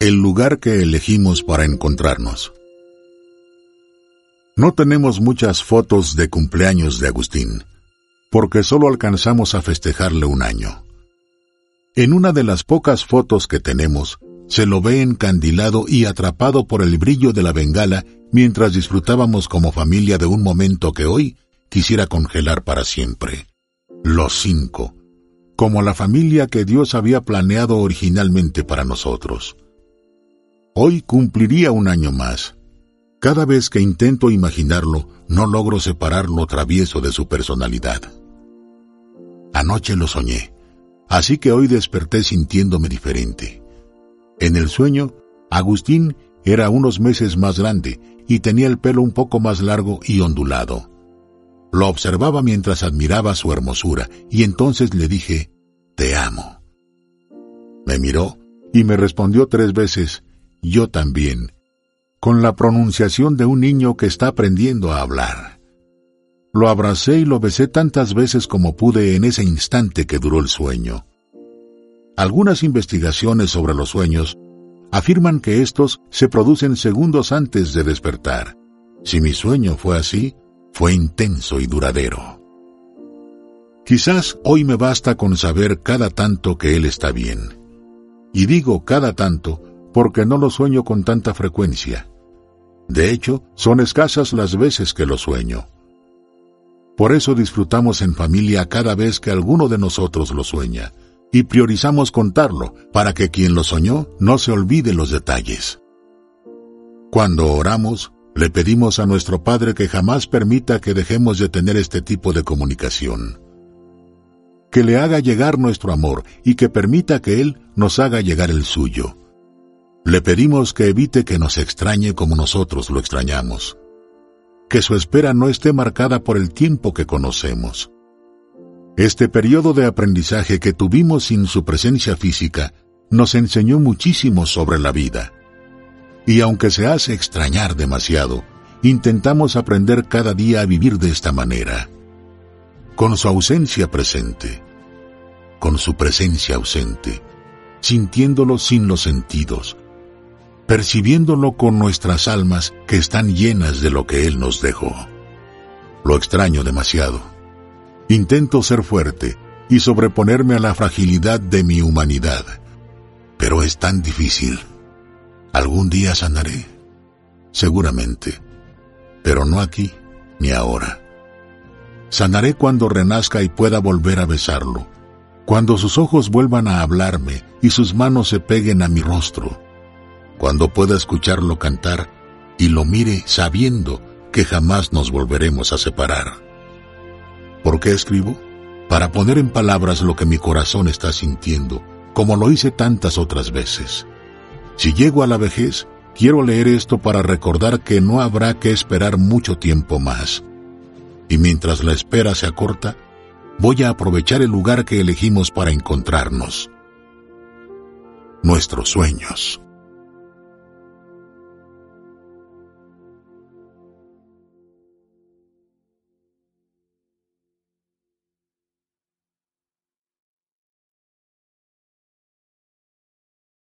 El lugar que elegimos para encontrarnos. No tenemos muchas fotos de cumpleaños de Agustín, porque solo alcanzamos a festejarle un año. En una de las pocas fotos que tenemos, se lo ve encandilado y atrapado por el brillo de la bengala mientras disfrutábamos como familia de un momento que hoy quisiera congelar para siempre. Los cinco, como la familia que Dios había planeado originalmente para nosotros. Hoy cumpliría un año más. Cada vez que intento imaginarlo, no logro separar lo travieso de su personalidad. Anoche lo soñé, así que hoy desperté sintiéndome diferente. En el sueño, Agustín era unos meses más grande y tenía el pelo un poco más largo y ondulado. Lo observaba mientras admiraba su hermosura y entonces le dije, Te amo. Me miró y me respondió tres veces, Yo también, con la pronunciación de un niño que está aprendiendo a hablar. Lo abracé y lo besé tantas veces como pude en ese instante que duró el sueño. Algunas investigaciones sobre los sueños afirman que estos se producen segundos antes de despertar. Si mi sueño fue así, fue intenso y duradero. Quizás hoy me basta con saber cada tanto que Él está bien. Y digo cada tanto porque no lo sueño con tanta frecuencia. De hecho, son escasas las veces que lo sueño. Por eso disfrutamos en familia cada vez que alguno de nosotros lo sueña, y priorizamos contarlo para que quien lo soñó no se olvide los detalles. Cuando oramos, le pedimos a nuestro Padre que jamás permita que dejemos de tener este tipo de comunicación. Que le haga llegar nuestro amor y que permita que Él nos haga llegar el suyo. Le pedimos que evite que nos extrañe como nosotros lo extrañamos. Que su espera no esté marcada por el tiempo que conocemos. Este periodo de aprendizaje que tuvimos sin su presencia física nos enseñó muchísimo sobre la vida y aunque se hace extrañar demasiado, intentamos aprender cada día a vivir de esta manera. Con su ausencia presente, con su presencia ausente, sintiéndolo sin los sentidos, percibiéndolo con nuestras almas que están llenas de lo que Él nos dejó. Lo extraño demasiado. Intento ser fuerte y sobreponerme a la fragilidad de mi humanidad, pero es tan difícil. Algún día sanaré, seguramente, pero no aquí ni ahora. Sanaré cuando renazca y pueda volver a besarlo, cuando sus ojos vuelvan a hablarme y sus manos se peguen a mi rostro, cuando pueda escucharlo cantar y lo mire sabiendo que jamás nos volveremos a separar. ¿Por qué escribo? Para poner en palabras lo que mi corazón está sintiendo, como lo hice tantas otras veces. Si llego a la vejez, quiero leer esto para recordar que no habrá que esperar mucho tiempo más. Y mientras la espera se acorta, voy a aprovechar el lugar que elegimos para encontrarnos. Nuestros sueños.